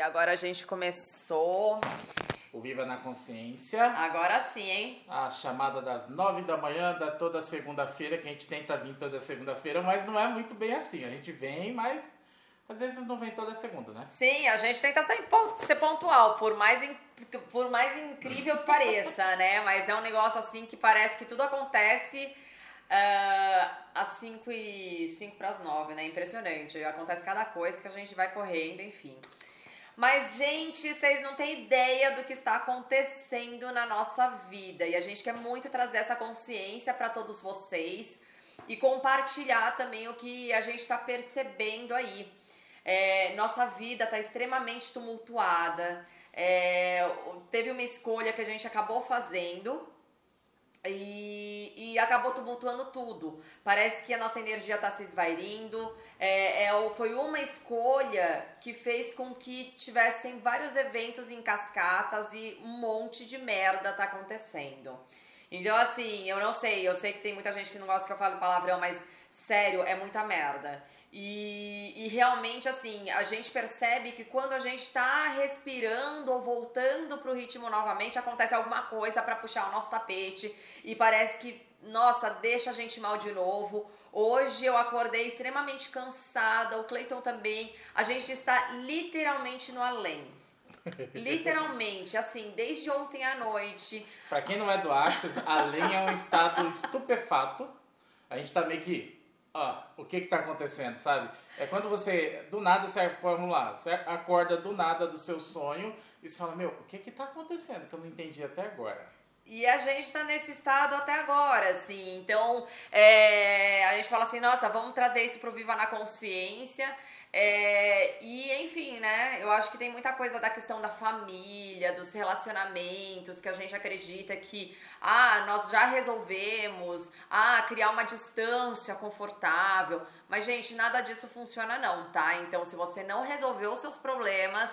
E agora a gente começou. O Viva na Consciência. Agora sim, hein? A chamada das nove da manhã da toda segunda-feira, que a gente tenta vir toda segunda-feira, mas não é muito bem assim. A gente vem, mas às vezes não vem toda segunda, né? Sim, a gente tenta ser, pontual, por mais, in, por mais incrível que pareça, né? Mas é um negócio assim que parece que tudo acontece uh, às 5 e 5 para as 9, né? Impressionante. Acontece cada coisa que a gente vai correndo, enfim. Mas, gente, vocês não têm ideia do que está acontecendo na nossa vida. E a gente quer muito trazer essa consciência para todos vocês e compartilhar também o que a gente está percebendo aí. É, nossa vida está extremamente tumultuada. É, teve uma escolha que a gente acabou fazendo e, e, acabou tumultuando tudo. Parece que a nossa energia está se esvairindo. É, é, foi uma escolha que fez com que tivessem vários eventos em cascatas e um monte de merda tá acontecendo. Então, assim, eu não sei, eu sei que tem muita gente que não gosta que eu fale palavrão, mas sério, é muita merda. E, e, realmente, assim, a gente percebe que quando a gente está respirando ou voltando pro ritmo novamente, acontece alguma coisa para puxar o nosso tapete e parece que, nossa, deixa a gente mal de novo. Hoje eu acordei extremamente cansada, o Cleiton também. A gente está literalmente no além. Literalmente, assim, desde ontem à noite. Para quem não é do Axis, além é um estado estupefato. A gente tá meio que ó, o que que tá acontecendo, sabe? É quando você, do nada, você, vamos lá, você acorda do nada do seu sonho e você fala, meu, o que que tá acontecendo que eu não entendi até agora? E a gente tá nesse estado até agora, assim. Então, é, a gente fala assim, nossa, vamos trazer isso pro Viva na Consciência. É, e enfim, né? Eu acho que tem muita coisa da questão da família, dos relacionamentos, que a gente acredita que, ah, nós já resolvemos, ah, criar uma distância confortável. Mas, gente, nada disso funciona, não, tá? Então, se você não resolveu os seus problemas,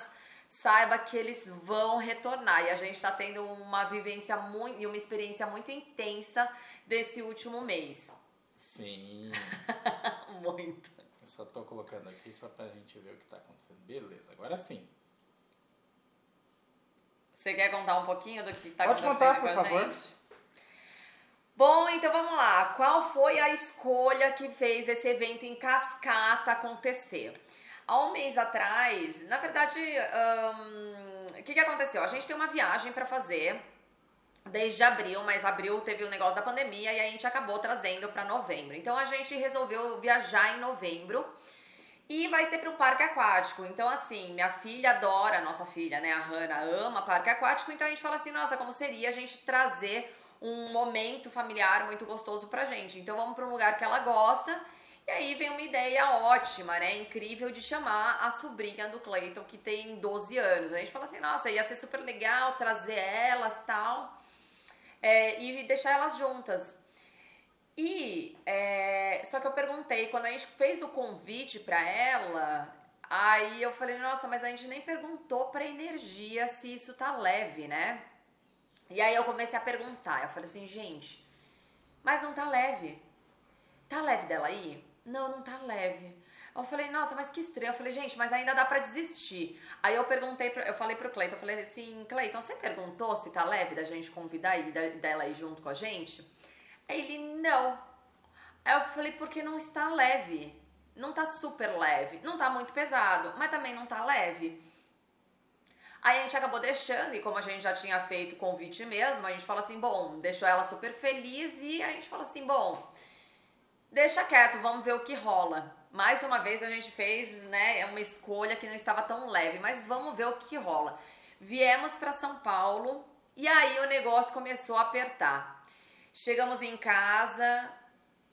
saiba que eles vão retornar. E a gente tá tendo uma vivência muito e uma experiência muito intensa desse último mês. Sim. muito. Só tô colocando aqui só pra gente ver o que tá acontecendo. Beleza, agora sim. Você quer contar um pouquinho do que tá Pode acontecendo contar, por com a favor. gente? Bom, então vamos lá. Qual foi a escolha que fez esse evento em cascata acontecer? Há um mês atrás, na verdade, o um, que, que aconteceu? A gente tem uma viagem para fazer desde abril, mas abril teve o negócio da pandemia e a gente acabou trazendo para novembro. Então a gente resolveu viajar em novembro e vai ser para um parque aquático. Então assim, minha filha adora, nossa filha, né, a Hannah ama parque aquático, então a gente fala assim, nossa, como seria a gente trazer um momento familiar muito gostoso pra gente. Então vamos para um lugar que ela gosta. E aí vem uma ideia ótima, né? Incrível de chamar a sobrinha do Clayton, que tem 12 anos. A gente fala assim, nossa, ia ser super legal trazer elas tal é, e deixar elas juntas. E é, só que eu perguntei, quando a gente fez o convite para ela, aí eu falei, nossa, mas a gente nem perguntou pra energia se isso tá leve, né? E aí eu comecei a perguntar, eu falei assim, gente, mas não tá leve. Tá leve dela aí? Não, não tá leve. Eu falei, nossa, mas que estranho. Eu falei, gente, mas ainda dá pra desistir. Aí eu perguntei, eu falei pro Cleiton, eu falei assim, Cleiton, você perguntou se tá leve da gente convidar e dela ir junto com a gente? Aí ele, não. Aí eu falei, porque não está leve. Não tá super leve. Não tá muito pesado, mas também não tá leve. Aí a gente acabou deixando, e como a gente já tinha feito o convite mesmo, a gente fala assim, bom, deixou ela super feliz e a gente fala assim, bom, deixa quieto, vamos ver o que rola mais uma vez a gente fez, né, uma escolha que não estava tão leve, mas vamos ver o que rola. Viemos para São Paulo e aí o negócio começou a apertar. Chegamos em casa,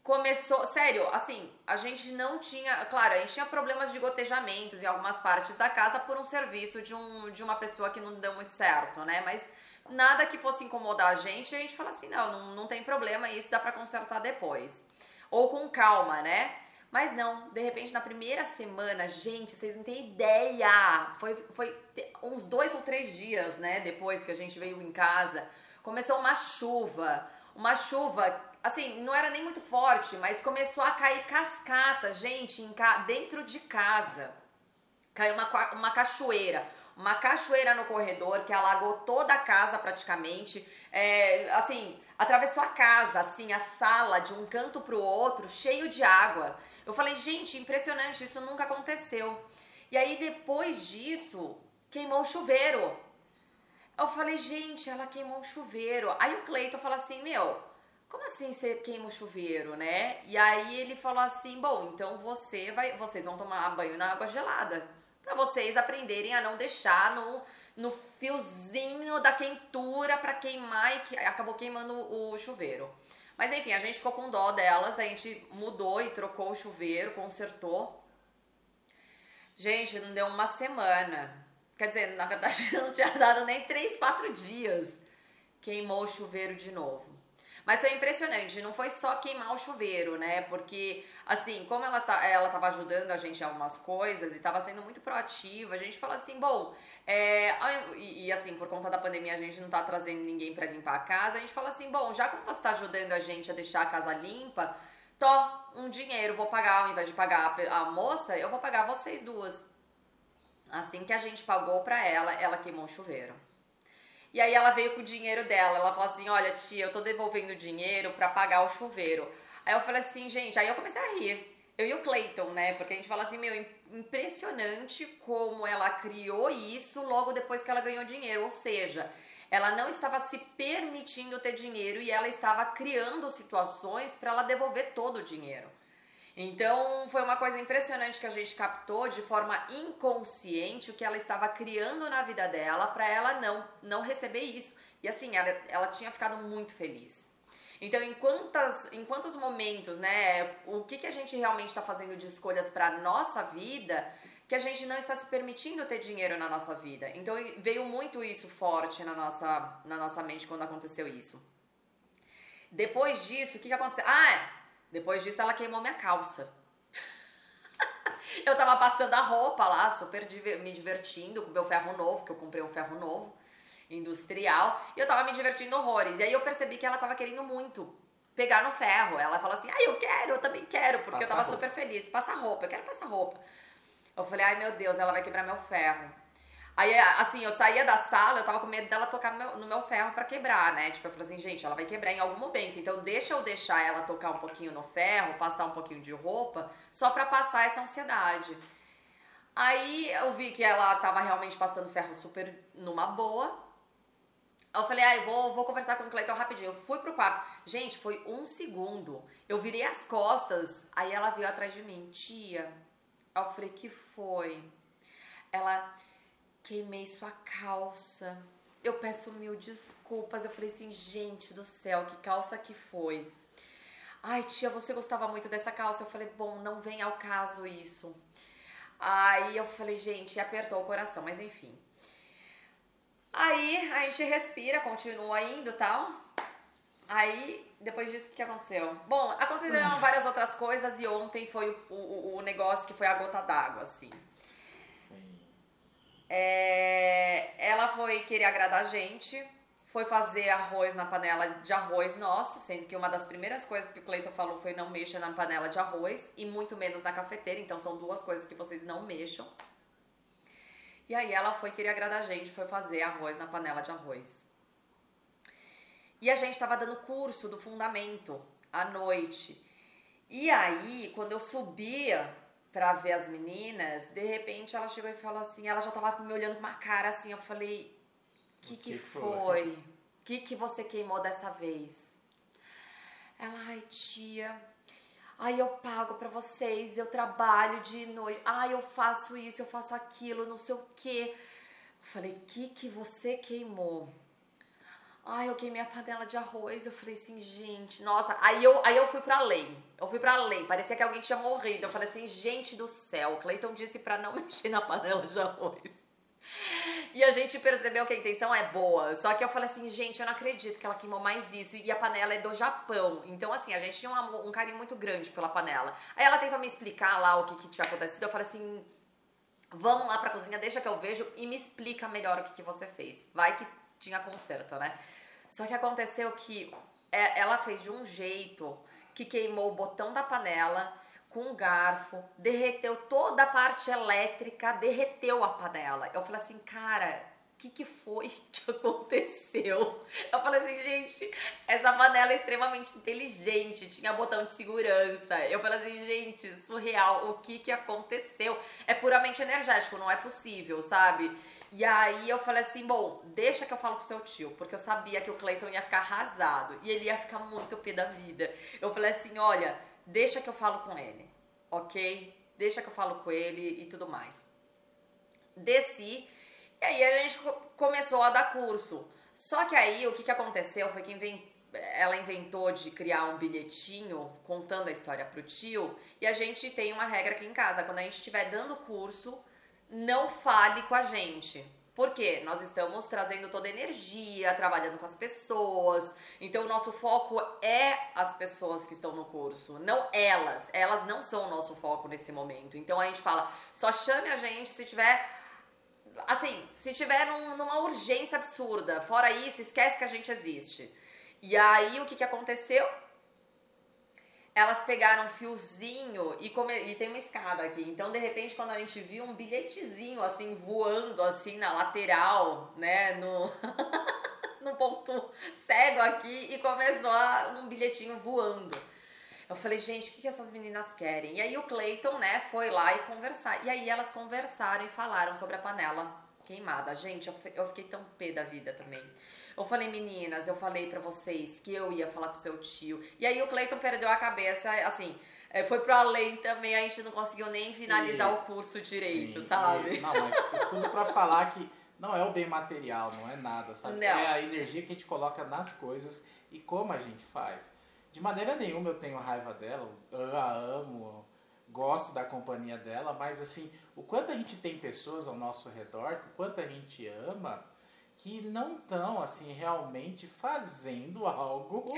começou, sério, assim, a gente não tinha, claro, a gente tinha problemas de gotejamentos em algumas partes da casa por um serviço de, um, de uma pessoa que não deu muito certo, né? Mas nada que fosse incomodar a gente, a gente fala assim, não, não, não tem problema, isso dá para consertar depois. Ou com calma, né? Mas não, de repente na primeira semana, gente, vocês não têm ideia. Foi, foi uns dois ou três dias, né, depois que a gente veio em casa, começou uma chuva. Uma chuva, assim, não era nem muito forte, mas começou a cair cascata, gente, em dentro de casa. Caiu uma, uma cachoeira. uma cachoeira no corredor que alagou toda a casa praticamente. É, assim, atravessou a casa, assim, a sala de um canto pro outro, cheio de água. Eu falei, gente, impressionante, isso nunca aconteceu. E aí depois disso, queimou o chuveiro. Eu falei, gente, ela queimou o chuveiro. Aí o Cleiton falou assim, meu, como assim você queima o chuveiro, né? E aí ele falou assim, bom, então você vai, vocês vão tomar banho na água gelada para vocês aprenderem a não deixar no, no fiozinho da quentura para queimar e que acabou queimando o chuveiro. Mas enfim, a gente ficou com dó delas, a gente mudou e trocou o chuveiro, consertou. Gente, não deu uma semana. Quer dizer, na verdade não tinha dado nem 3, 4 dias. Queimou o chuveiro de novo. Mas foi impressionante, não foi só queimar o chuveiro, né? Porque, assim, como ela, ela tava ajudando a gente em algumas coisas e tava sendo muito proativa, a gente falou assim, bom, é, e, e, assim, por conta da pandemia a gente não tá trazendo ninguém para limpar a casa, a gente falou assim, bom, já que você tá ajudando a gente a deixar a casa limpa, tó, um dinheiro, vou pagar, ao invés de pagar a, a moça, eu vou pagar vocês duas. Assim que a gente pagou pra ela, ela queimou o chuveiro. E aí ela veio com o dinheiro dela. Ela falou assim: Olha, tia, eu tô devolvendo dinheiro para pagar o chuveiro. Aí eu falei assim, gente, aí eu comecei a rir. Eu e o Clayton, né? Porque a gente fala assim, meu, impressionante como ela criou isso logo depois que ela ganhou dinheiro. Ou seja, ela não estava se permitindo ter dinheiro e ela estava criando situações para ela devolver todo o dinheiro. Então foi uma coisa impressionante que a gente captou de forma inconsciente o que ela estava criando na vida dela para ela não não receber isso. E assim, ela, ela tinha ficado muito feliz. Então, em, quantas, em quantos momentos, né, o que, que a gente realmente está fazendo de escolhas para nossa vida que a gente não está se permitindo ter dinheiro na nossa vida. Então, veio muito isso forte na nossa, na nossa mente quando aconteceu isso. Depois disso, o que, que aconteceu? Ah, depois disso, ela queimou minha calça. eu tava passando a roupa lá, super me divertindo com meu ferro novo, que eu comprei um ferro novo, industrial, e eu tava me divertindo horrores. E aí eu percebi que ela tava querendo muito pegar no ferro. Ela falou assim: ah, eu quero, eu também quero, porque Passa eu tava super feliz. Passar roupa, eu quero passar roupa. Eu falei: ai meu Deus, ela vai quebrar meu ferro. Aí, assim, eu saía da sala, eu tava com medo dela tocar no meu, ferro para quebrar, né? Tipo, eu falei assim, gente, ela vai quebrar em algum momento. Então, deixa eu deixar ela tocar um pouquinho no ferro, passar um pouquinho de roupa, só pra passar essa ansiedade. Aí, eu vi que ela tava realmente passando ferro super numa boa. Eu falei, ah, eu vou, vou conversar com o Cleiton rapidinho. Eu fui pro quarto. Gente, foi um segundo. Eu virei as costas, aí ela veio atrás de mim. Tia, eu falei, que foi? Ela queimei sua calça. Eu peço mil desculpas. Eu falei assim, gente do céu, que calça que foi? Ai, tia, você gostava muito dessa calça? Eu falei, bom, não vem ao caso isso. Aí eu falei, gente, apertou o coração, mas enfim. Aí a gente respira, continua indo e tal. Aí, depois disso, o que aconteceu? Bom, aconteceram várias outras coisas e ontem foi o, o, o negócio que foi a gota d'água, assim. É, ela foi querer agradar a gente, foi fazer arroz na panela de arroz nossa, sendo que uma das primeiras coisas que o Cleiton falou foi não mexa na panela de arroz e muito menos na cafeteira, então são duas coisas que vocês não mexam. E aí ela foi querer agradar a gente, foi fazer arroz na panela de arroz. E a gente tava dando curso do fundamento à noite. E aí, quando eu subia pra ver as meninas, de repente ela chegou e falou assim, ela já tava me olhando com uma cara assim, eu falei, que que, que foi? O que que você queimou dessa vez? Ela, ai tia, ai eu pago pra vocês, eu trabalho de noite, ai eu faço isso, eu faço aquilo, não sei o quê. Eu falei, que que você queimou? Ai, eu queimei a panela de arroz. Eu falei assim, gente, nossa. Aí eu, aí eu fui pra além. Eu fui pra além. Parecia que alguém tinha morrido. Eu falei assim, gente do céu. Cleiton disse pra não mexer na panela de arroz. E a gente percebeu que a intenção é boa. Só que eu falei assim, gente, eu não acredito que ela queimou mais isso. E a panela é do Japão. Então, assim, a gente tinha um, um carinho muito grande pela panela. Aí ela tentou me explicar lá o que, que tinha acontecido. Eu falei assim, vamos lá pra cozinha, deixa que eu vejo e me explica melhor o que, que você fez. Vai que tinha conserto, né? Só que aconteceu que é, ela fez de um jeito que queimou o botão da panela, com um garfo, derreteu toda a parte elétrica, derreteu a panela. Eu falei assim, cara, o que, que foi que aconteceu? Eu falei assim, gente, essa panela é extremamente inteligente, tinha botão de segurança. Eu falei assim, gente, surreal, o que, que aconteceu? É puramente energético, não é possível, sabe? E aí eu falei assim, bom, deixa que eu falo pro seu tio, porque eu sabia que o Cleiton ia ficar arrasado e ele ia ficar muito pé da vida. Eu falei assim, olha, deixa que eu falo com ele, ok? Deixa que eu falo com ele e tudo mais. Desci e aí a gente começou a dar curso. Só que aí o que, que aconteceu foi que ela inventou de criar um bilhetinho contando a história pro tio. E a gente tem uma regra aqui em casa: quando a gente estiver dando curso, não fale com a gente. Por quê? Nós estamos trazendo toda a energia, trabalhando com as pessoas. Então, o nosso foco é as pessoas que estão no curso, não elas. Elas não são o nosso foco nesse momento. Então, a gente fala: só chame a gente se tiver. Assim, se tiver num, numa urgência absurda. Fora isso, esquece que a gente existe. E aí, o que, que aconteceu? Elas pegaram um fiozinho e, come... e tem uma escada aqui. Então, de repente, quando a gente viu um bilhetezinho assim voando assim na lateral, né, no no ponto cego aqui e começou a... um bilhetinho voando. Eu falei, gente, o que, que essas meninas querem? E aí o Clayton, né, foi lá e conversar. E aí elas conversaram e falaram sobre a panela queimada. Gente, eu fiquei tão pé da vida também. Eu falei, meninas, eu falei para vocês que eu ia falar com seu tio. E aí o Cleiton perdeu a cabeça, assim, é, foi pro além também, a gente não conseguiu nem finalizar e, o curso direito, sim, sabe? E, não, mas isso tudo pra falar que não é o bem material, não é nada, sabe? Não. É a energia que a gente coloca nas coisas e como a gente faz. De maneira nenhuma eu tenho raiva dela, eu a amo, gosto da companhia dela, mas assim, o quanto a gente tem pessoas ao nosso redor, o quanto a gente ama, que não estão assim realmente fazendo algo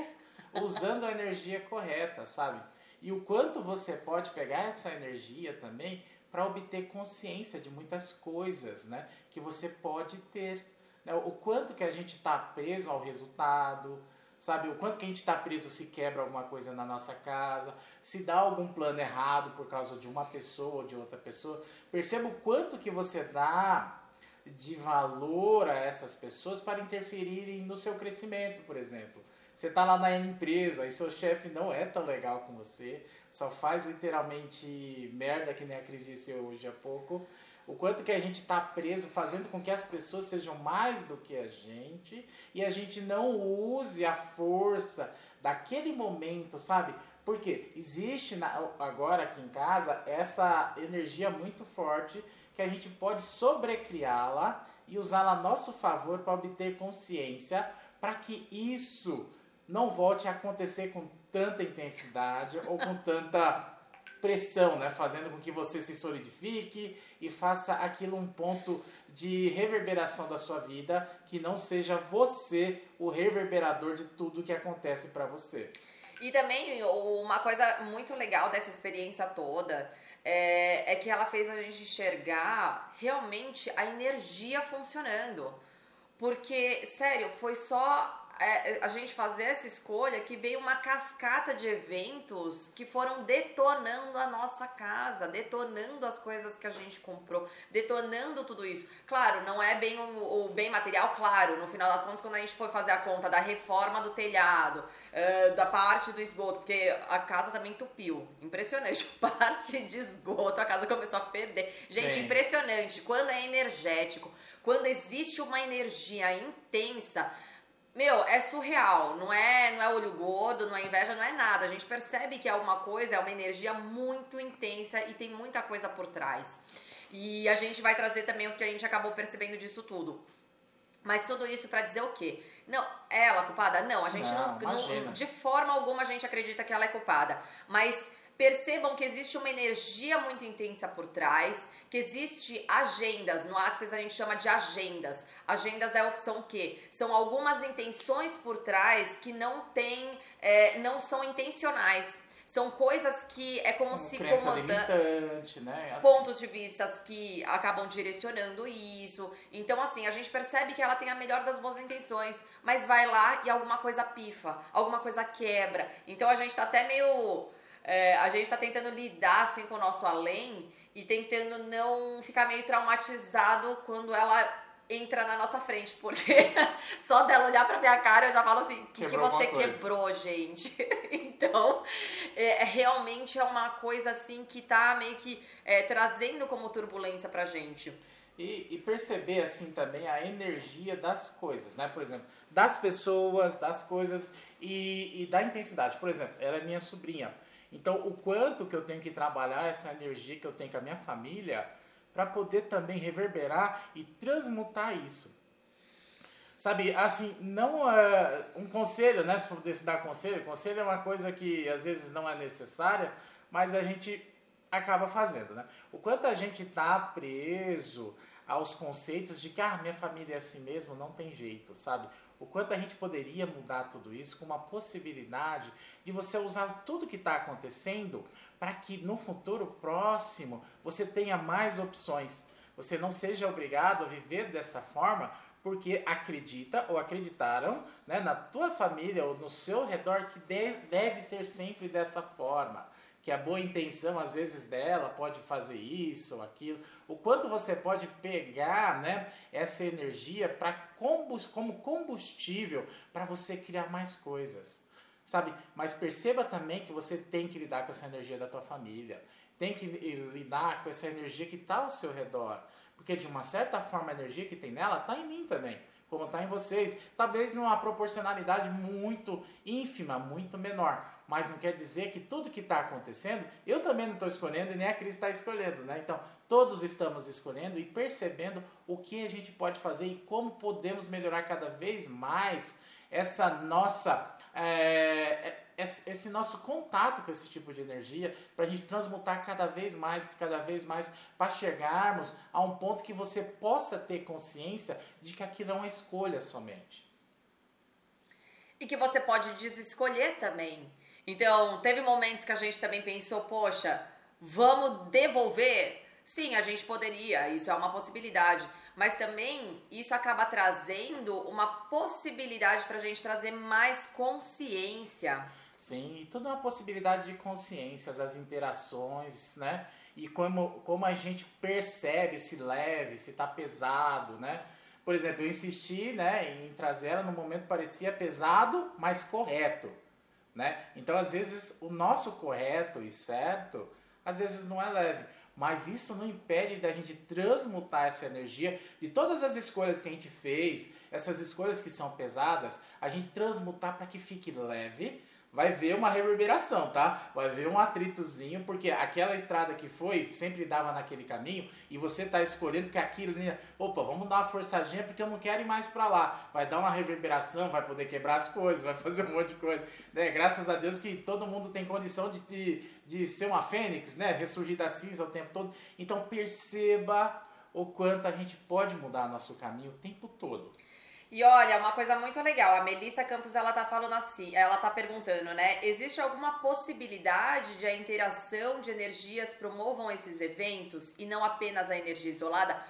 usando a energia correta, sabe? E o quanto você pode pegar essa energia também para obter consciência de muitas coisas, né? Que você pode ter. Né? O quanto que a gente está preso ao resultado, sabe? O quanto que a gente está preso se quebra alguma coisa na nossa casa, se dá algum plano errado por causa de uma pessoa ou de outra pessoa. Perceba o quanto que você dá de valor a essas pessoas para interferirem no seu crescimento, por exemplo. Você está lá na empresa e seu chefe não é tão legal com você, só faz literalmente merda, que nem a Cris disse hoje há pouco. O quanto que a gente está preso fazendo com que as pessoas sejam mais do que a gente e a gente não use a força daquele momento, sabe? Porque existe na, agora aqui em casa essa energia muito forte que a gente pode sobrecriá-la e usá-la a nosso favor para obter consciência, para que isso não volte a acontecer com tanta intensidade ou com tanta pressão, né? Fazendo com que você se solidifique e faça aquilo um ponto de reverberação da sua vida, que não seja você o reverberador de tudo que acontece para você. E também uma coisa muito legal dessa experiência toda é, é que ela fez a gente enxergar realmente a energia funcionando. Porque, sério, foi só a gente fazer essa escolha que veio uma cascata de eventos que foram detonando a nossa casa, detonando as coisas que a gente comprou, detonando tudo isso. Claro, não é bem o, o bem material, claro, no final das contas, quando a gente foi fazer a conta da reforma do telhado, uh, da parte do esgoto, porque a casa também entupiu. Impressionante. Parte de esgoto, a casa começou a perder. Gente, Sim. impressionante. Quando é energético, quando existe uma energia intensa meu, é surreal, não é, não é olho gordo, não é inveja, não é nada. A gente percebe que é uma coisa, é uma energia muito intensa e tem muita coisa por trás. E a gente vai trazer também o que a gente acabou percebendo disso tudo. Mas tudo isso para dizer o quê? Não, é ela culpada? Não, a gente não, não, não, de forma alguma a gente acredita que ela é culpada. Mas percebam que existe uma energia muito intensa por trás, que existe agendas, no Access a gente chama de agendas. Agendas é o que são o quê? São algumas intenções por trás que não tem, é, não são intencionais. São coisas que é como, como se comandando né? pontos de vista que acabam direcionando isso. Então, assim, a gente percebe que ela tem a melhor das boas intenções, mas vai lá e alguma coisa pifa, alguma coisa quebra. Então a gente tá até meio é, a gente está tentando lidar assim com o nosso além e tentando não ficar meio traumatizado quando ela entra na nossa frente, porque só dela olhar pra minha cara eu já falo assim, o que, que você quebrou, gente? então, é, realmente é uma coisa assim que tá meio que é, trazendo como turbulência pra gente. E, e, perceber assim também a energia das coisas, né? Por exemplo, das pessoas, das coisas e, e da intensidade. Por exemplo, ela é minha sobrinha. Então, o quanto que eu tenho que trabalhar essa energia que eu tenho com a minha família para poder também reverberar e transmutar isso. Sabe, assim, não é um conselho, né? Se for desse dar conselho, conselho é uma coisa que às vezes não é necessária, mas a gente acaba fazendo, né? O quanto a gente tá preso aos conceitos de que ah, minha família é assim mesmo, não tem jeito, sabe? O quanto a gente poderia mudar tudo isso com uma possibilidade de você usar tudo que está acontecendo para que no futuro próximo você tenha mais opções. Você não seja obrigado a viver dessa forma porque acredita ou acreditaram né, na tua família ou no seu redor que deve, deve ser sempre dessa forma. Que a boa intenção, às vezes, dela pode fazer isso ou aquilo. O quanto você pode pegar né, essa energia combust como combustível para você criar mais coisas. Sabe? Mas perceba também que você tem que lidar com essa energia da tua família, tem que lidar com essa energia que está ao seu redor, porque de uma certa forma a energia que tem nela está em mim também, como está em vocês, talvez numa proporcionalidade muito ínfima, muito menor, mas não quer dizer que tudo que está acontecendo, eu também não estou escolhendo e nem a Cris está escolhendo, né? Então, todos estamos escolhendo e percebendo o que a gente pode fazer e como podemos melhorar cada vez mais essa nossa é, esse nosso contato com esse tipo de energia para a gente transmutar cada vez mais, cada vez mais, para chegarmos a um ponto que você possa ter consciência de que aquilo é uma escolha somente. E que você pode desescolher também. Então, teve momentos que a gente também pensou, poxa, vamos devolver? Sim, a gente poderia, isso é uma possibilidade mas também isso acaba trazendo uma possibilidade para a gente trazer mais consciência. Sim, e é uma possibilidade de consciências, as interações, né? E como, como a gente percebe se leve, se está pesado, né? Por exemplo, eu insisti né, em trazer ela no momento parecia pesado, mas correto. Né? Então, às vezes, o nosso correto e certo, às vezes não é leve. Mas isso não impede da gente transmutar essa energia de todas as escolhas que a gente fez, essas escolhas que são pesadas, a gente transmutar para que fique leve, vai ver uma reverberação, tá? Vai ver um atritozinho, porque aquela estrada que foi sempre dava naquele caminho e você tá escolhendo que aquilo, opa, vamos dar uma forçadinha porque eu não quero ir mais para lá. Vai dar uma reverberação, vai poder quebrar as coisas, vai fazer um monte de coisa, né? Graças a Deus que todo mundo tem condição de, de, de ser uma fênix, né? Ressurgir da cinza o tempo todo. Então perceba o quanto a gente pode mudar nosso caminho o tempo todo. E olha, uma coisa muito legal, a Melissa Campos ela tá falando assim, ela tá perguntando, né? Existe alguma possibilidade de a interação de energias promovam esses eventos e não apenas a energia isolada?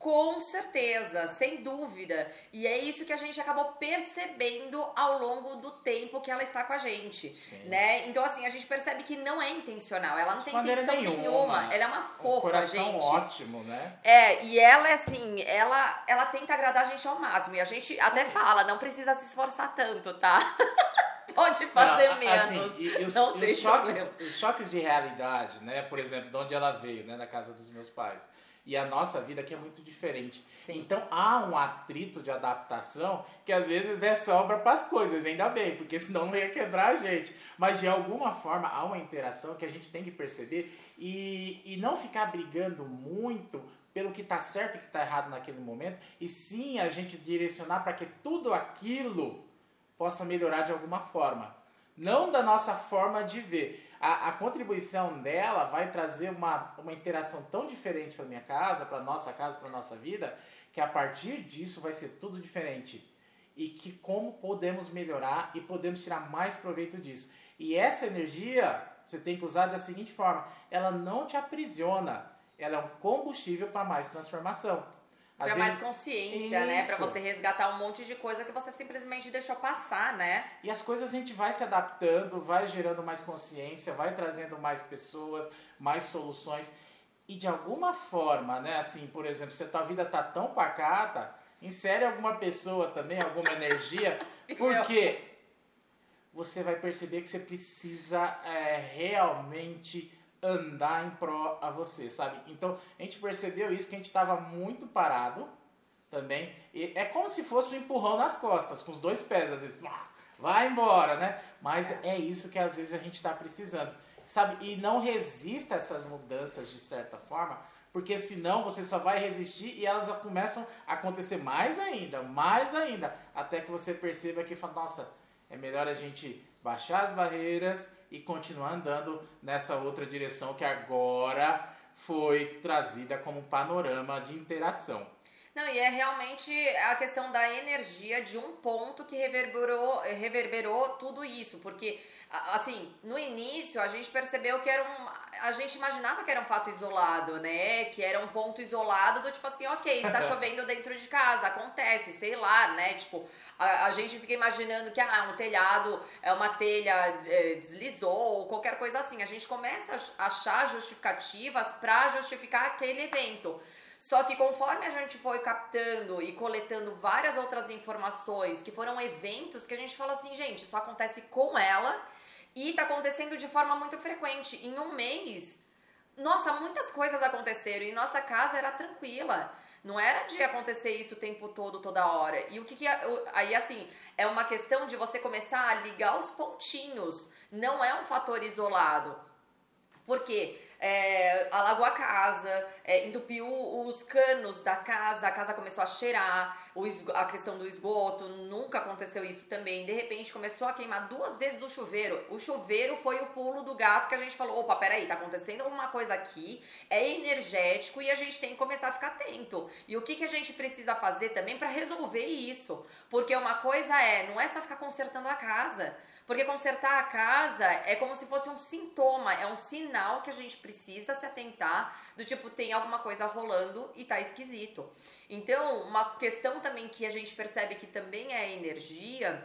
Com certeza, sem dúvida. E é isso que a gente acabou percebendo ao longo do tempo que ela está com a gente, Sim. né? Então assim, a gente percebe que não é intencional, ela não tem intenção nenhuma. nenhuma. Ela é uma fofa, um coração gente. ótimo, né? É, e ela é assim, ela ela tenta agradar a gente ao máximo e a gente Sim. até fala, não precisa se esforçar tanto, tá? Pode fazer não, menos. Assim, e, e os, não os, choques, os choques de realidade, né? Por exemplo, de onde ela veio, né? Na casa dos meus pais e a nossa vida aqui é muito diferente. Sim. Então há um atrito de adaptação que às vezes é sobra para as coisas, ainda bem, porque senão não ia quebrar a gente. Mas de alguma forma há uma interação que a gente tem que perceber e, e não ficar brigando muito pelo que está certo e que está errado naquele momento, e sim a gente direcionar para que tudo aquilo possa melhorar de alguma forma. Não da nossa forma de ver a, a contribuição dela vai trazer uma, uma interação tão diferente para minha casa, para nossa casa, para nossa vida, que a partir disso vai ser tudo diferente. E que como podemos melhorar e podemos tirar mais proveito disso. E essa energia você tem que usar da seguinte forma: ela não te aprisiona, ela é um combustível para mais transformação. Às pra vezes... mais consciência, né? Pra Isso. você resgatar um monte de coisa que você simplesmente deixou passar, né? E as coisas a gente vai se adaptando, vai gerando mais consciência, vai trazendo mais pessoas, mais soluções. E de alguma forma, né? Assim, por exemplo, se a tua vida tá tão pacata, insere alguma pessoa também, alguma energia, porque você vai perceber que você precisa é, realmente andar em pró a você, sabe? Então, a gente percebeu isso, que a gente estava muito parado também. E é como se fosse um empurrão nas costas, com os dois pés, às vezes. Vai embora, né? Mas é isso que às vezes a gente está precisando, sabe? E não resista a essas mudanças de certa forma, porque senão você só vai resistir e elas começam a acontecer mais ainda, mais ainda, até que você perceba que fala, nossa, é melhor a gente baixar as barreiras e continuar andando nessa outra direção que agora foi trazida como um panorama de interação. Não, e é realmente a questão da energia de um ponto que reverberou, reverberou tudo isso, porque assim, no início a gente percebeu que era um, a gente imaginava que era um fato isolado, né? Que era um ponto isolado do tipo assim, OK, está chovendo dentro de casa, acontece, sei lá, né? Tipo, a, a gente fica imaginando que ah, um telhado, é uma telha é, deslizou ou qualquer coisa assim. A gente começa a achar justificativas para justificar aquele evento. Só que conforme a gente foi captando e coletando várias outras informações, que foram eventos que a gente fala assim, gente, isso acontece com ela e tá acontecendo de forma muito frequente. Em um mês, nossa, muitas coisas aconteceram e nossa casa era tranquila. Não era de acontecer isso o tempo todo, toda hora. E o que, que aí assim, é uma questão de você começar a ligar os pontinhos. Não é um fator isolado. Porque é, alagou a casa, é, entupiu os canos da casa, a casa começou a cheirar, a questão do esgoto, nunca aconteceu isso também. De repente começou a queimar duas vezes o chuveiro. O chuveiro foi o pulo do gato que a gente falou: opa, peraí, tá acontecendo alguma coisa aqui, é energético e a gente tem que começar a ficar atento. E o que, que a gente precisa fazer também para resolver isso? Porque uma coisa é, não é só ficar consertando a casa. Porque consertar a casa é como se fosse um sintoma, é um sinal que a gente precisa se atentar do tipo, tem alguma coisa rolando e tá esquisito. Então, uma questão também que a gente percebe que também é energia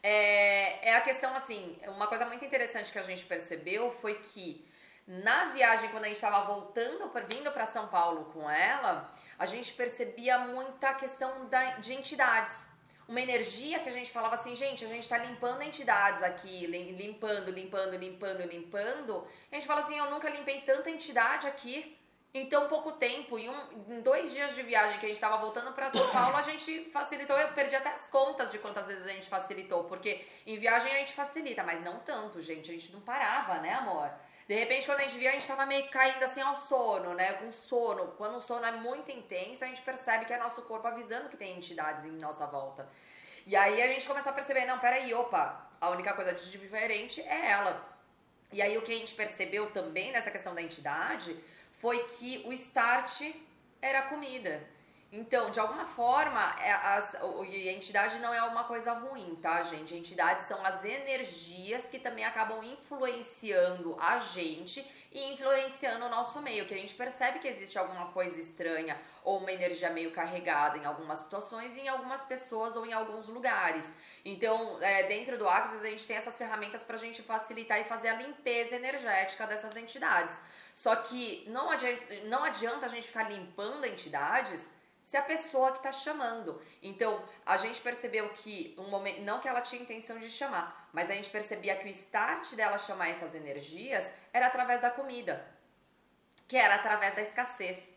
é, é a questão assim, uma coisa muito interessante que a gente percebeu foi que na viagem, quando a gente estava voltando, vindo para São Paulo com ela, a gente percebia muita questão da, de entidades. Uma energia que a gente falava assim, gente, a gente tá limpando entidades aqui, lim- limpando, limpando, limpando, limpando. E a gente fala assim, eu nunca limpei tanta entidade aqui em tão pouco tempo. Em, um, em dois dias de viagem que a gente tava voltando para São Paulo, a gente facilitou. Eu perdi até as contas de quantas vezes a gente facilitou, porque em viagem a gente facilita, mas não tanto, gente. A gente não parava, né, amor? De repente, quando a gente via, a gente tava meio caindo assim ao sono, né? Com sono. Quando o sono é muito intenso, a gente percebe que é nosso corpo avisando que tem entidades em nossa volta. E aí a gente começou a perceber, não, peraí, opa, a única coisa de diferente é ela. E aí o que a gente percebeu também nessa questão da entidade foi que o start era a comida. Então, de alguma forma, é, as- a entidade não é uma coisa ruim, tá, gente? Entidades são as energias que também acabam influenciando a gente e influenciando o nosso meio, que a gente percebe que existe alguma coisa estranha ou uma energia meio carregada em algumas situações, em algumas pessoas ou em alguns lugares. Então, é, dentro do Axis, a gente tem essas ferramentas para a gente facilitar e fazer a limpeza energética dessas entidades. Só que não adianta, não adianta a gente ficar limpando entidades se a pessoa que está chamando. Então, a gente percebeu que um momento, não que ela tinha intenção de chamar, mas a gente percebia que o start dela chamar essas energias era através da comida, que era através da escassez.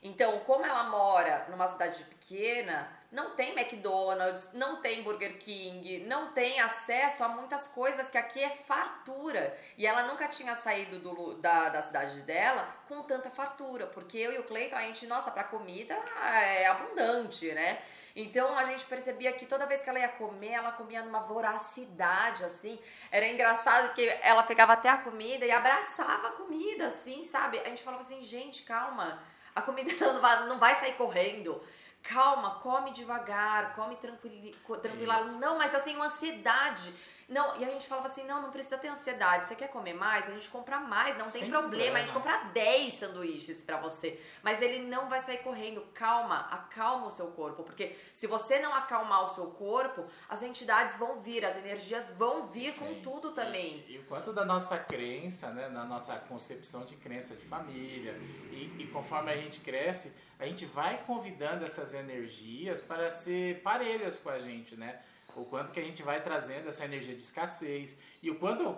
Então, como ela mora numa cidade pequena, não tem McDonald's, não tem Burger King, não tem acesso a muitas coisas que aqui é fartura. E ela nunca tinha saído do, da, da cidade dela com tanta fartura, porque eu e o Cleiton, a gente, nossa, pra comida é abundante, né? Então a gente percebia que toda vez que ela ia comer, ela comia numa voracidade, assim. Era engraçado que ela pegava até a comida e abraçava a comida, assim, sabe? A gente falava assim, gente, calma, a comida não vai, não vai sair correndo. Calma, come devagar, come tranquili, co- tranquila. Isso. Não, mas eu tenho ansiedade. Não, e a gente falava assim: não, não precisa ter ansiedade. Você quer comer mais? A gente compra mais, não tem Sem problema. problema. A gente compra 10 sanduíches pra você. Mas ele não vai sair correndo. Calma, acalma o seu corpo. Porque se você não acalmar o seu corpo, as entidades vão vir, as energias vão vir com Sim. tudo também. E, e o quanto da nossa crença, né, na nossa concepção de crença de família, e, e conforme a gente cresce, a gente vai convidando essas energias para ser parelhas com a gente, né? O quanto que a gente vai trazendo essa energia de escassez. E o quanto eu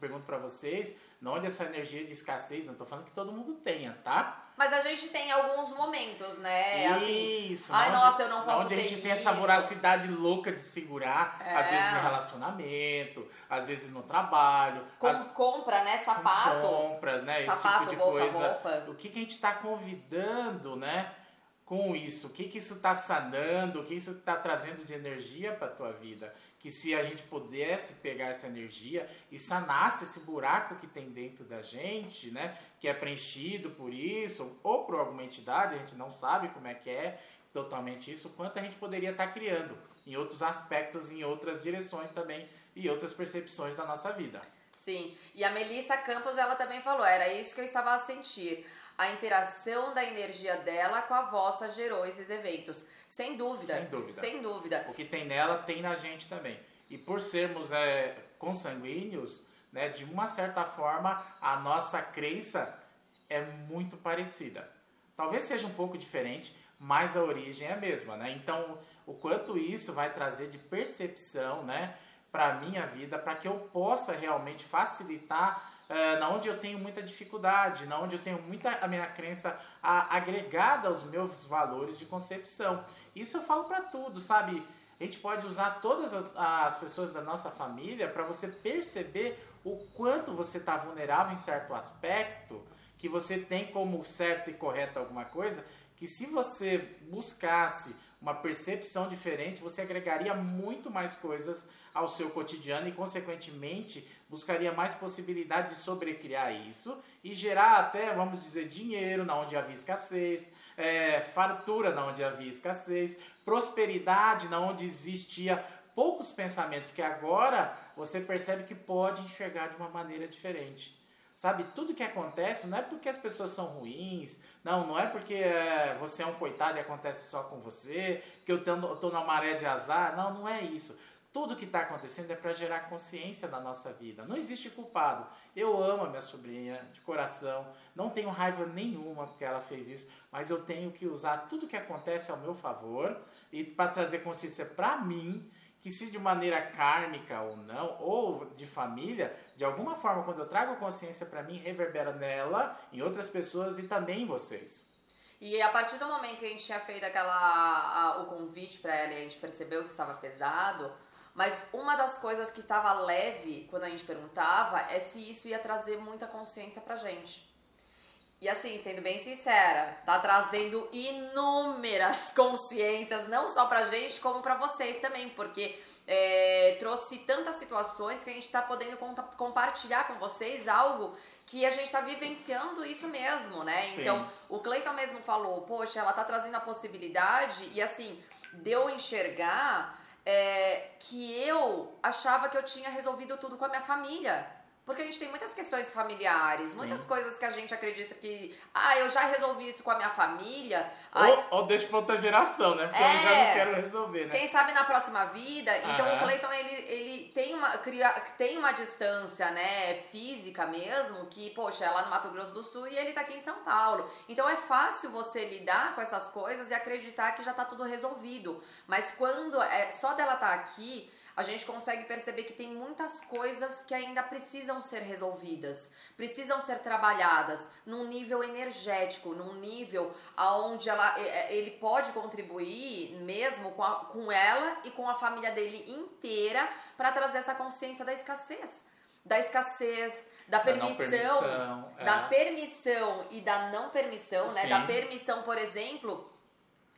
pergunto para vocês, onde essa energia de escassez, não tô falando que todo mundo tenha, tá? Mas a gente tem alguns momentos, né? Assim, Isso, ai, onde- nossa, eu não posso Onde a gente tem essa voracidade louca de segurar, É. às vezes no relacionamento, às vezes no trabalho, com- às- compra, né? Sapato. compras, né? Sapato, esse tipo de bolsa, coisa. roupa. O que, que a gente está convidando, né? Com isso, o que, que isso está sanando, o que isso está trazendo de energia para tua vida? Que se a gente pudesse pegar essa energia e sanasse esse buraco que tem dentro da gente, né? Que é preenchido por isso, ou por alguma entidade, a gente não sabe como é que é totalmente isso, quanto a gente poderia estar criando em outros aspectos, em outras direções também e outras percepções da nossa vida. Sim, e a Melissa Campos, ela também falou, era isso que eu estava a sentir. A interação da energia dela com a vossa gerou esses eventos. Sem dúvida. Sem dúvida. Sem dúvida. O que tem nela tem na gente também. E por sermos é, consanguíneos, né, de uma certa forma, a nossa crença é muito parecida. Talvez seja um pouco diferente, mas a origem é a mesma, né? Então, o quanto isso vai trazer de percepção, né, para minha vida, para que eu possa realmente facilitar é, na onde eu tenho muita dificuldade, na onde eu tenho muita a minha crença a- agregada aos meus valores de concepção. Isso eu falo para tudo, sabe? A gente pode usar todas as, as pessoas da nossa família para você perceber o quanto você está vulnerável em certo aspecto, que você tem como certo e correto alguma coisa, que se você buscasse uma percepção diferente, você agregaria muito mais coisas ao seu cotidiano e, consequentemente, buscaria mais possibilidade de sobrecriar isso e gerar até, vamos dizer, dinheiro na onde havia escassez, é, fartura na onde havia escassez, prosperidade na onde existia poucos pensamentos que agora você percebe que pode enxergar de uma maneira diferente. Sabe, tudo que acontece não é porque as pessoas são ruins, não, não é porque é, você é um coitado e acontece só com você, que eu tô, tô na maré de azar, não, não é isso. Tudo que está acontecendo é para gerar consciência na nossa vida. Não existe culpado. Eu amo a minha sobrinha de coração, não tenho raiva nenhuma porque ela fez isso, mas eu tenho que usar tudo que acontece ao meu favor e para trazer consciência para mim que se de maneira kármica ou não, ou de família, de alguma forma, quando eu trago consciência para mim, reverbera nela, em outras pessoas e também em vocês. E a partir do momento que a gente tinha feito aquela a- o convite pra ela e a gente percebeu que estava pesado, mas uma das coisas que estava leve quando a gente perguntava é se isso ia trazer muita consciência pra gente. E assim, sendo bem sincera, tá trazendo inúmeras consciências, não só pra gente, como pra vocês também, porque é, trouxe tantas situações que a gente tá podendo compartilhar com vocês algo que a gente tá vivenciando isso mesmo, né? Sim. Então, o Cleiton mesmo falou, poxa, ela tá trazendo a possibilidade, e assim, de eu enxergar é, que eu achava que eu tinha resolvido tudo com a minha família. Porque a gente tem muitas questões familiares, Sim. muitas coisas que a gente acredita que, ah, eu já resolvi isso com a minha família. Ai, Ou, ou deixa pra outra geração, né? Porque eu É. já não quero resolver, né? quem sabe na próxima vida. Então Aham. o Cleiton ele, ele tem, uma, cria, tem uma distância, né, física mesmo, que, poxa, é lá no Mato Grosso do Sul e ele tá aqui em São Paulo. Então é fácil você lidar com essas coisas e acreditar que já tá tudo resolvido. Mas quando é só dela tá aqui, a gente consegue perceber que tem muitas coisas que ainda precisam ser resolvidas, precisam ser trabalhadas num nível energético, num nível aonde ela, é, ele pode contribuir mesmo com, a- com ela e com a família dele inteira para trazer essa consciência da escassez. Da escassez, da Da não permissão, permissão, é. da permissão e da não permissão, né? Sim. Da permissão, por exemplo,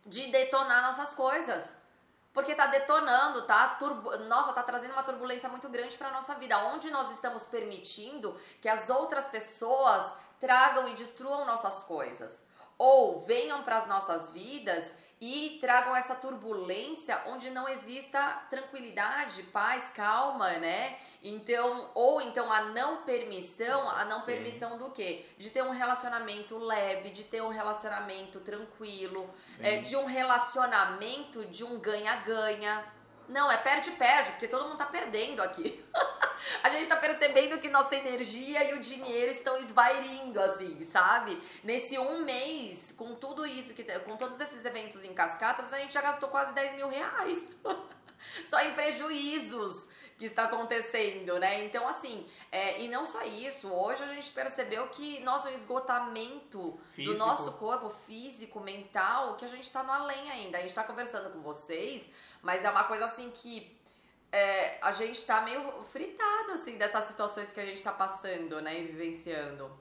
de detonar nossas coisas. Porque tá detonando, tá? Turbu... Nossa, tá trazendo uma turbulência muito grande pra nossa vida. Onde nós estamos permitindo que as outras pessoas tragam e destruam nossas coisas. Ou venham para as nossas vidas e tragam essa turbulência onde não exista tranquilidade, paz, calma, né? Então, ou então a não permissão, a não Sim. permissão do quê? De ter um relacionamento leve, de ter um relacionamento tranquilo, é, de um relacionamento de um ganha-ganha. Não, é perde-perde, porque todo mundo tá perdendo aqui. a gente tá percebendo que nossa energia e o dinheiro estão esvairindo, assim, sabe? Nesse um mês, com tudo isso, que com todos esses eventos em cascatas, a gente já gastou quase 10 mil reais. Só em prejuízos que está acontecendo, né? Então, assim, é, e não só isso, hoje a gente percebeu que nosso esgotamento físico. do nosso corpo físico, mental, que a gente está no além ainda. A gente está conversando com vocês, mas é uma coisa assim que é, a gente tá meio fritado, assim, dessas situações que a gente tá passando, né, e vivenciando.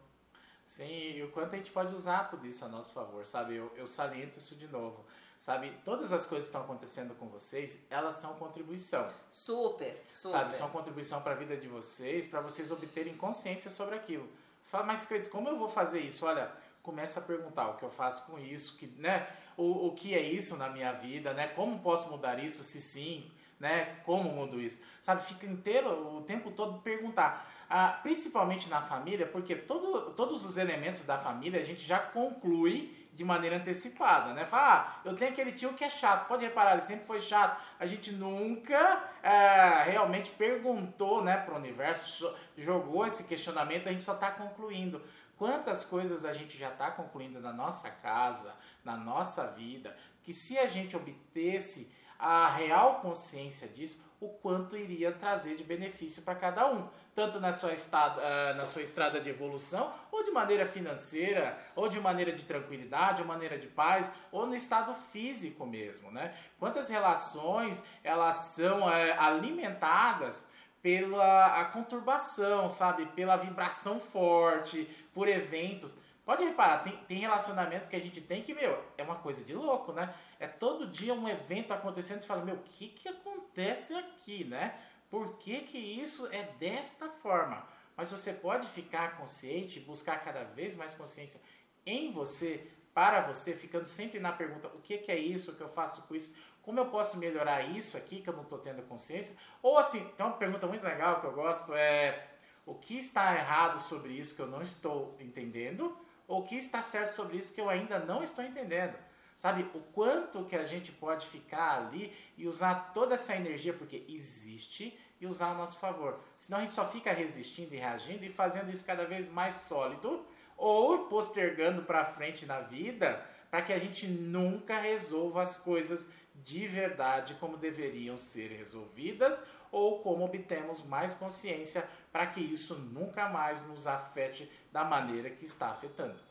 Sim, e o quanto a gente pode usar tudo isso a nosso favor, sabe? Eu, eu saliento isso de novo, sabe? Todas as coisas que estão acontecendo com vocês, elas são contribuição. Super, super. Sabe? São contribuição para a vida de vocês, para vocês obterem consciência sobre aquilo. Você fala, mas como eu vou fazer isso? Olha, começa a perguntar o que eu faço com isso, que, né? O, o que é isso na minha vida, né? Como posso mudar isso? Se sim, né? Como mudo isso? Sabe, fica inteiro o tempo todo perguntar. Ah, principalmente na família, porque todo, todos os elementos da família a gente já conclui de maneira antecipada, né? Fala, ah, eu tenho aquele tio que é chato. Pode reparar, ele sempre foi chato. A gente nunca é, realmente perguntou, né, para o universo, jogou esse questionamento, a gente só está concluindo. Quantas coisas a gente já está concluindo na nossa casa, na nossa vida, que se a gente obtesse a real consciência disso, o quanto iria trazer de benefício para cada um, tanto na sua, estada, uh, na sua estrada de evolução, ou de maneira financeira, ou de maneira de tranquilidade, ou maneira de paz, ou no estado físico mesmo, né? Quantas relações elas são uh, alimentadas pela a conturbação, sabe? Pela vibração forte, por eventos. Pode reparar, tem, tem relacionamentos que a gente tem que, meu, é uma coisa de louco, né? É todo dia um evento acontecendo, você fala, meu, o que que acontece aqui, né? Por que que isso é desta forma? Mas você pode ficar consciente, buscar cada vez mais consciência em você, para você, ficando sempre na pergunta, o que que é isso, o que eu faço com isso? Como eu posso melhorar isso aqui que eu não estou tendo consciência? Ou assim, tem uma pergunta muito legal que eu gosto, é o que está errado sobre isso que eu não estou entendendo? ou o que está certo sobre isso que eu ainda não estou entendendo. Sabe, o quanto que a gente pode ficar ali e usar toda essa energia, porque existe, e usar a nosso favor. Senão a gente só fica resistindo e reagindo e fazendo isso cada vez mais sólido ou postergando para frente na vida para que a gente nunca resolva as coisas de verdade como deveriam ser resolvidas ou como obtemos mais consciência para que isso nunca mais nos afete da maneira que está afetando.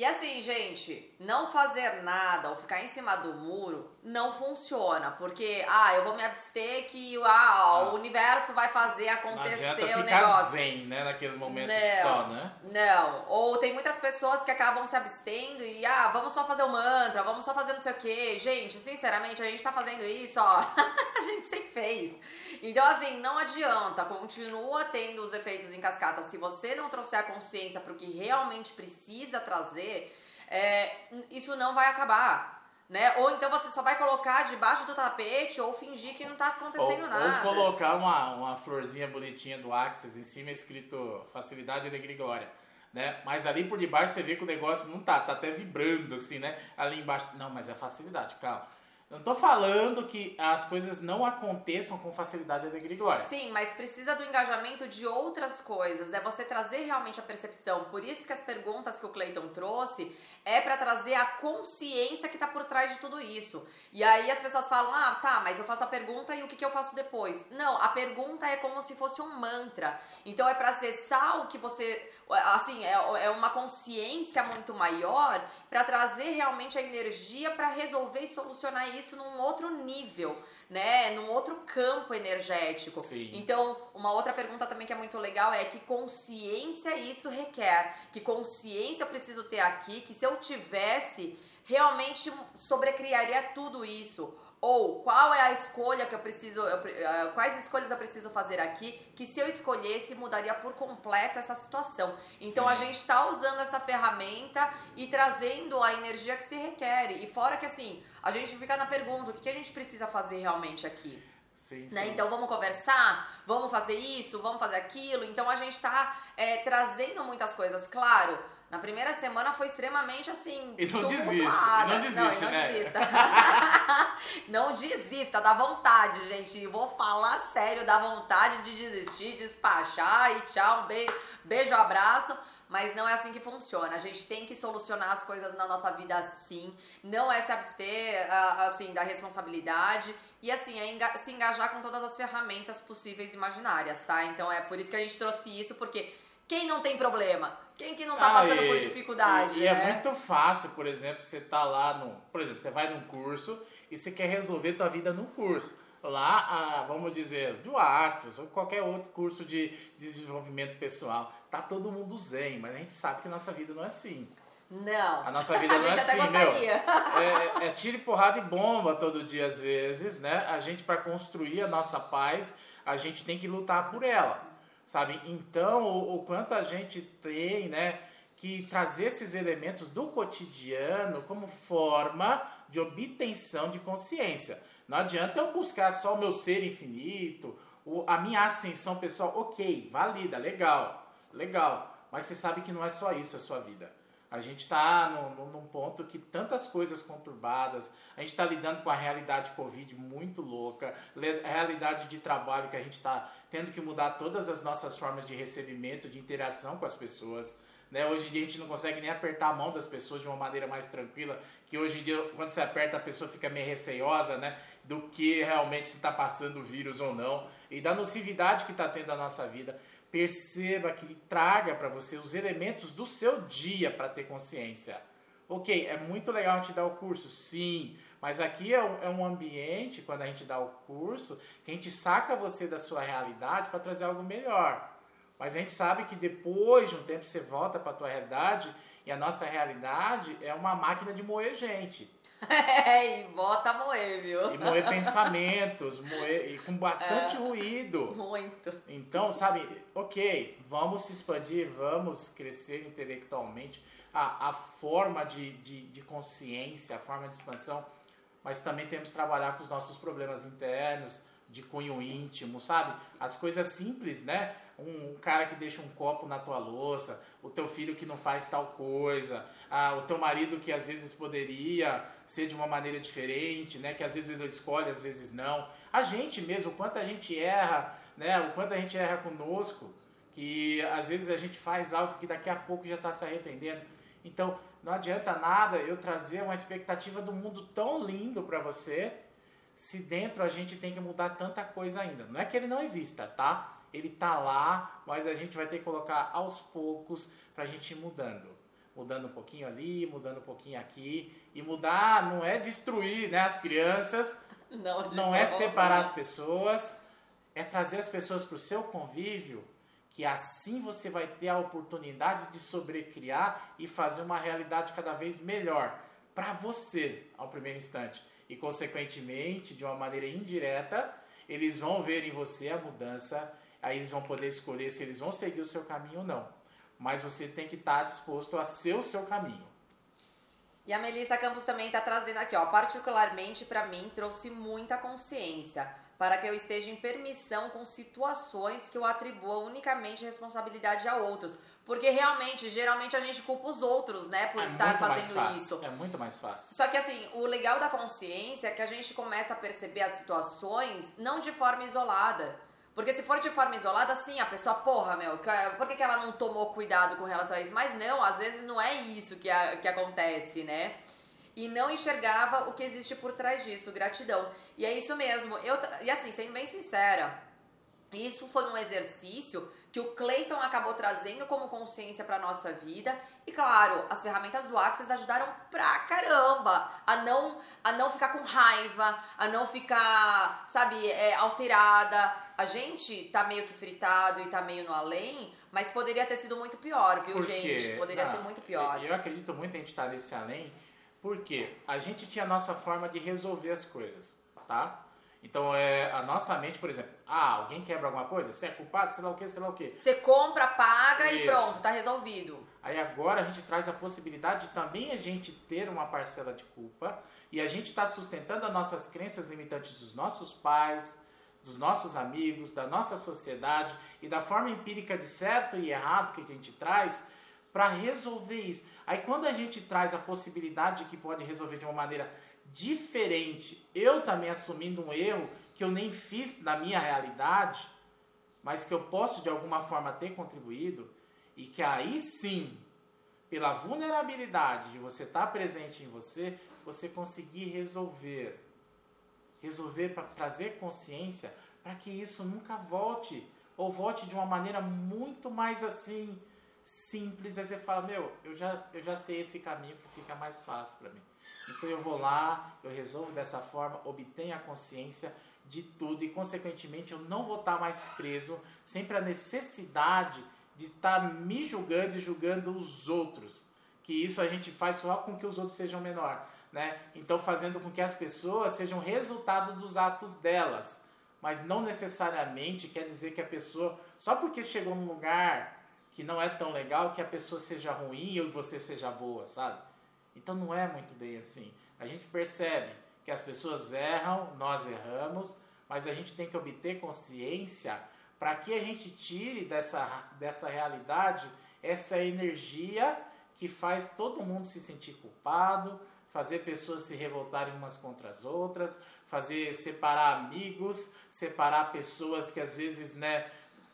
E assim, gente, não fazer nada ou ficar em cima do muro não funciona, porque ah, eu vou me abster que ah, ah. o universo vai fazer acontecer não o negócio. zen, né, naqueles momentos não, só, né? Não. Ou tem muitas pessoas que acabam se abstendo e ah, vamos só fazer o mantra, vamos só fazer não sei o quê. Gente, sinceramente, a gente tá fazendo isso, ó. a gente sempre fez. Então, assim, não adianta, continua tendo os efeitos em cascata. Se você não trouxer a consciência para o que realmente precisa trazer, é, isso não vai acabar. Né? Ou então você só vai colocar debaixo do tapete ou fingir que não tá acontecendo ou, nada. Ou colocar uma, uma florzinha bonitinha do Axis em cima escrito facilidade, alegria e glória. Né? Mas ali por debaixo você vê que o negócio não tá, tá até vibrando assim, né? Ali embaixo. Não, mas é facilidade, calma. Eu não tô falando que as coisas não aconteçam com facilidade alegria e. Sim, mas precisa do engajamento de outras coisas. É você trazer realmente a percepção. Por isso que as perguntas que o Cleiton trouxe é para trazer a consciência que tá por trás de tudo isso. E aí as pessoas falam: ah, tá, mas eu faço a pergunta e o que, que eu faço depois? Não, a pergunta é como se fosse um mantra. Então é para acessar o que você. Assim, é, é uma consciência muito maior para trazer realmente a energia para resolver e solucionar isso num outro nível, né? Num outro campo energético. Sim. Então, uma outra pergunta também que é muito legal é que consciência isso requer? Que consciência eu preciso ter aqui? Que se eu tivesse, realmente sobrecriaria tudo isso? Ou qual é a escolha que eu preciso, eu, uh, quais escolhas eu preciso fazer aqui, que se eu escolhesse mudaria por completo essa situação. Então Sim. a gente está usando essa ferramenta e trazendo a energia que se requer. E fora que assim, a gente fica na pergunta, o que, que a gente precisa fazer realmente aqui? Sim, Né? sim. Então vamos conversar, vamos fazer isso, vamos fazer aquilo. Então a gente tá é, trazendo muitas coisas. Claro, na primeira semana foi extremamente assim. E não desiste, tumultuada. e não desiste, não, não né? desista. não desista, dá vontade, gente. Vou falar sério, dá vontade de desistir, despachar e tchau, um beijo, beijo, abraço. Mas não é assim que funciona. A gente tem que solucionar as coisas na nossa vida assim. Não é se abster, ah, assim, da responsabilidade. E assim, é se engajar com todas as ferramentas possíveis e imaginárias, tá? Então é por isso que a gente trouxe isso, porque quem não tem problema? Quem que não tá Ah, passando e- por dificuldade, e- e né? é muito fácil, por exemplo, você tá lá no. Por exemplo, você vai num curso e você quer resolver tua vida no curso. Lá, ah, vamos dizer, do Axis ou qualquer outro curso de desenvolvimento pessoal. Tá todo mundo zen, mas a gente sabe que nossa vida não é assim. Não. A nossa vida a não é assim, meu. gostaria. É, é tiro e porrada e bomba todo dia às vezes, né? A gente para construir a nossa paz, a gente tem que lutar por ela, sabe? Então, o, o quanto a gente tem, né, que trazer esses elementos do cotidiano como forma de obtenção de consciência. Não adianta eu buscar só o meu ser infinito, a minha ascensão pessoal, ok, valida, legal, legal. Mas você sabe que não é só isso a sua vida. A gente está num, ponto que tantas coisas conturbadas, a gente está lidando com a realidade Covid muito louca, realidade de trabalho que a gente está tendo que mudar todas as nossas formas de recebimento, de interação com as pessoas. Né? Hoje em dia a gente não consegue nem apertar a mão das pessoas de uma maneira mais tranquila, que hoje em dia quando você aperta a pessoa fica meio receiosa, né? Do que realmente se está passando o vírus ou não e da nocividade que está tendo a nossa vida. Perceba que traga para você os elementos do seu dia para ter consciência. Ok, é muito legal te dar o curso, sim, mas aqui é um, é um ambiente, quando a gente dá o curso, que a gente saca você da sua realidade para trazer algo melhor. Mas a gente sabe que depois de um tempo você volta para a tua realidade e a nossa realidade é uma máquina de moer gente. É, e bota a moer, viu? E moer pensamentos, moer, e com bastante ruído. Muito. Então, sabe, ok, vamos se expandir, vamos crescer intelectualmente, a, a forma de, de, de consciência, a forma de expansão, mas também temos que trabalhar com os nossos problemas internos, de cunho íntimo, sabe? As coisas simples, né? Um, cara que deixa um copo na tua louça, o teu filho que não faz tal coisa, ah, o teu marido que às vezes poderia ser de uma maneira diferente, né? Que às vezes ele escolhe, às vezes não. A gente mesmo, o quanto a gente erra, né? O quanto a gente erra conosco, que às vezes a gente faz algo que daqui a pouco já está se arrependendo. Então, não adianta nada eu trazer uma expectativa do mundo tão lindo para você, se dentro a gente tem que mudar tanta coisa ainda. Não é que ele não exista, tá? Ele tá lá, mas a gente vai ter que colocar aos poucos pra gente ir mudando. Mudando um pouquinho ali, mudando um pouquinho aqui. E mudar não é destruir né, as crianças, Não, não é separar né? as pessoas, é trazer as pessoas para o seu convívio, que assim você vai ter a oportunidade de sobrecriar e fazer uma realidade cada vez melhor para você, ao primeiro instante. E, consequentemente, de uma maneira indireta, eles vão ver em você a mudança, aí eles vão poder escolher se eles vão seguir o seu caminho ou não. Mas você tem que estar disposto a ser o seu caminho. E a Melissa Campos também está trazendo aqui, ó, particularmente para mim trouxe muita consciência para que eu esteja em permissão com situações que eu atribua unicamente responsabilidade a outros, porque realmente, geralmente a gente culpa os outros, né, por é estar fazendo isso. É muito mais fácil. Só que assim, o legal da consciência é que a gente começa a perceber as situações não de forma isolada. Porque se for de forma isolada, sim, a pessoa, porra, meu, por que, que ela não tomou cuidado com relação a isso? Mas não, às vezes não é isso que, a- que acontece, né? E não enxergava o que existe por trás disso, gratidão. E é isso mesmo. Eu, e assim, sendo bem sincera, isso foi um exercício que o Clayton acabou trazendo como consciência para nossa vida. E claro, as ferramentas do Access ajudaram pra caramba a não, a não ficar com raiva, a não ficar, sabe, é, alterada. A gente tá meio que fritado e tá meio no além, mas poderia ter sido muito pior, viu, Porque- gente? Poderia não, ser muito pior. Eu acredito muito em estar nesse além, porque a gente tinha a nossa forma de resolver as coisas, tá? Então, é, a nossa mente, por exemplo, ah, alguém quebra alguma coisa? Você é culpado? Sei lá o quê, sei lá o quê. Você compra, paga Isso. e pronto, tá resolvido. Aí agora a gente traz a possibilidade de também a gente ter uma parcela de culpa e a gente está sustentando as nossas crenças limitantes dos nossos pais, dos nossos amigos, da nossa sociedade e da forma empírica de certo e errado que a gente traz para resolver isso. Aí quando a gente traz a possibilidade de que pode resolver de uma maneira diferente, eu também assumindo um erro que eu nem fiz na minha realidade, mas que eu posso de alguma forma ter contribuído, e que aí sim, pela vulnerabilidade de você estar presente em você, você conseguir resolver. Resolver para trazer consciência para que isso nunca volte. Ou volte de uma maneira muito mais assim, simples. Aí você fala, meu, eu já, eu já sei esse caminho que fica mais fácil para mim. Então eu vou lá, eu resolvo dessa forma, obtenho a consciência de tudo e, consequentemente, eu não vou estar mais preso sempre a necessidade de estar me julgando e julgando os outros. Que isso a gente faz só com que os outros sejam menor, né? Então fazendo com que as pessoas sejam resultado dos atos delas, mas não necessariamente quer dizer que a pessoa só porque chegou num lugar que não é tão legal que a pessoa seja ruim e você seja boa, sabe? Então não é muito bem assim. A gente percebe que as pessoas erram, nós erramos, mas a gente tem que obter consciência para que a gente tire dessa, dessa realidade essa energia que faz todo mundo se sentir culpado, fazer pessoas se revoltarem umas contra as outras, fazer separar amigos, separar pessoas que às vezes, né,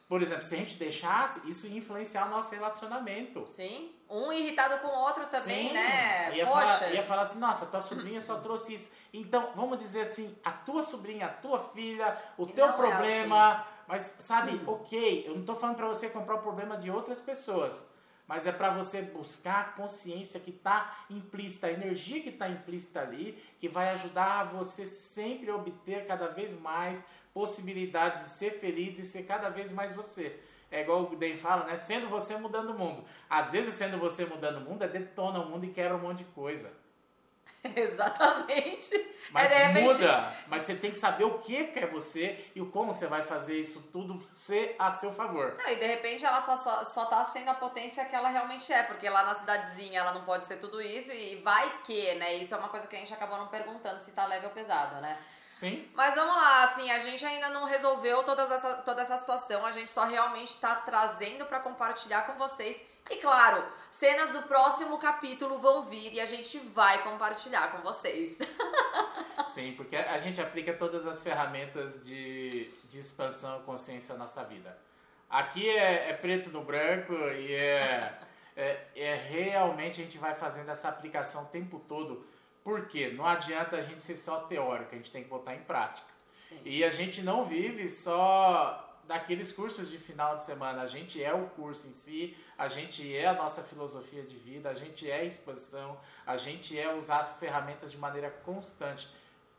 por exemplo, se a gente deixasse, isso ia influenciar o nosso relacionamento. Sim. Um irritado com o outro também, Sim. né? Ia Poxa. falar, ia falar assim, nossa, tua sobrinha só trouxe isso. Então, vamos dizer assim, a tua sobrinha, a tua filha, o E teu é problema. Mas, sabe, ok, eu não tô falando para você comprar o problema de outras pessoas. Mas é para você buscar a consciência que está implícita, a energia que está implícita ali, que vai ajudar a você sempre obter cada vez mais possibilidades de ser feliz e ser cada vez mais você. É igual o Dave fala, né? Sendo você mudando o mundo. Às vezes, sendo você mudando o mundo, é detona o mundo e quebra um monte de coisa. Exatamente. Mas É, muda. Mas você tem que saber o que que é você e como você vai fazer isso tudo ser a seu favor. Não, e de repente ela só, só, só tá sendo a potência que ela realmente é, porque lá na cidadezinha ela não pode ser tudo isso e vai que, né? Isso é uma coisa que a gente acabou não perguntando se tá leve ou pesado, né? Sim? Mas vamos lá, assim, a gente ainda não resolveu todas essa, toda essa situação, a gente só realmente tá trazendo pra compartilhar com vocês. E claro, cenas do próximo capítulo vão vir e a gente vai compartilhar com vocês. Sim, porque a gente aplica todas as ferramentas de, de expansão e consciência na nossa vida. Aqui é, é preto no branco e é, é, é realmente a gente vai fazendo essa aplicação o tempo todo. Por quê? Não adianta a gente ser só teórico, a gente tem que botar em prática. Sim. E a gente não vive só daqueles cursos de final de semana. A gente é o curso em si, a gente é a nossa filosofia de vida, a gente é a expansão, a gente é usar as ferramentas de maneira constante.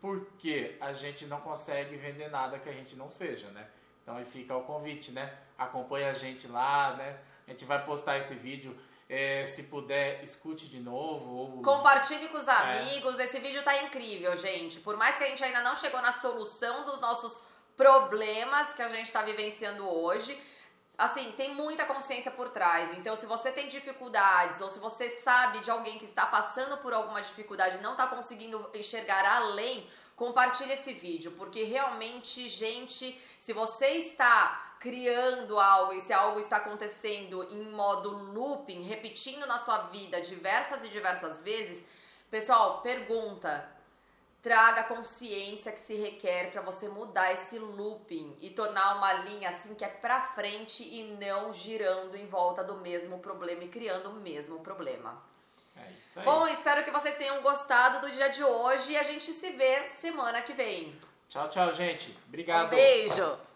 Porque a gente não consegue vender nada que a gente não seja, né? Então aí fica o convite, né? Acompanha a gente lá, né? A gente vai postar esse vídeo. É, se puder, escute de novo. Ou... Compartilhe com os É. amigos. Esse vídeo tá incrível, gente. Por mais que a gente ainda não chegou na solução dos nossos problemas que a gente tá vivenciando hoje, assim, tem muita consciência por trás. Então, se você tem dificuldades ou se você sabe de alguém que está passando por alguma dificuldade e não tá conseguindo enxergar além, compartilhe esse vídeo, porque realmente, gente, se você está criando algo e se algo está acontecendo em modo looping, repetindo na sua vida diversas e diversas vezes, pessoal, pergunta. Traga a consciência que se requer para você mudar esse looping e tornar uma linha assim que é pra frente e não girando em volta do mesmo problema e criando o mesmo problema. É isso aí. Bom, espero que vocês tenham gostado do dia de hoje e a gente se vê semana que vem. Tchau, tchau, gente. Obrigado. Um beijo!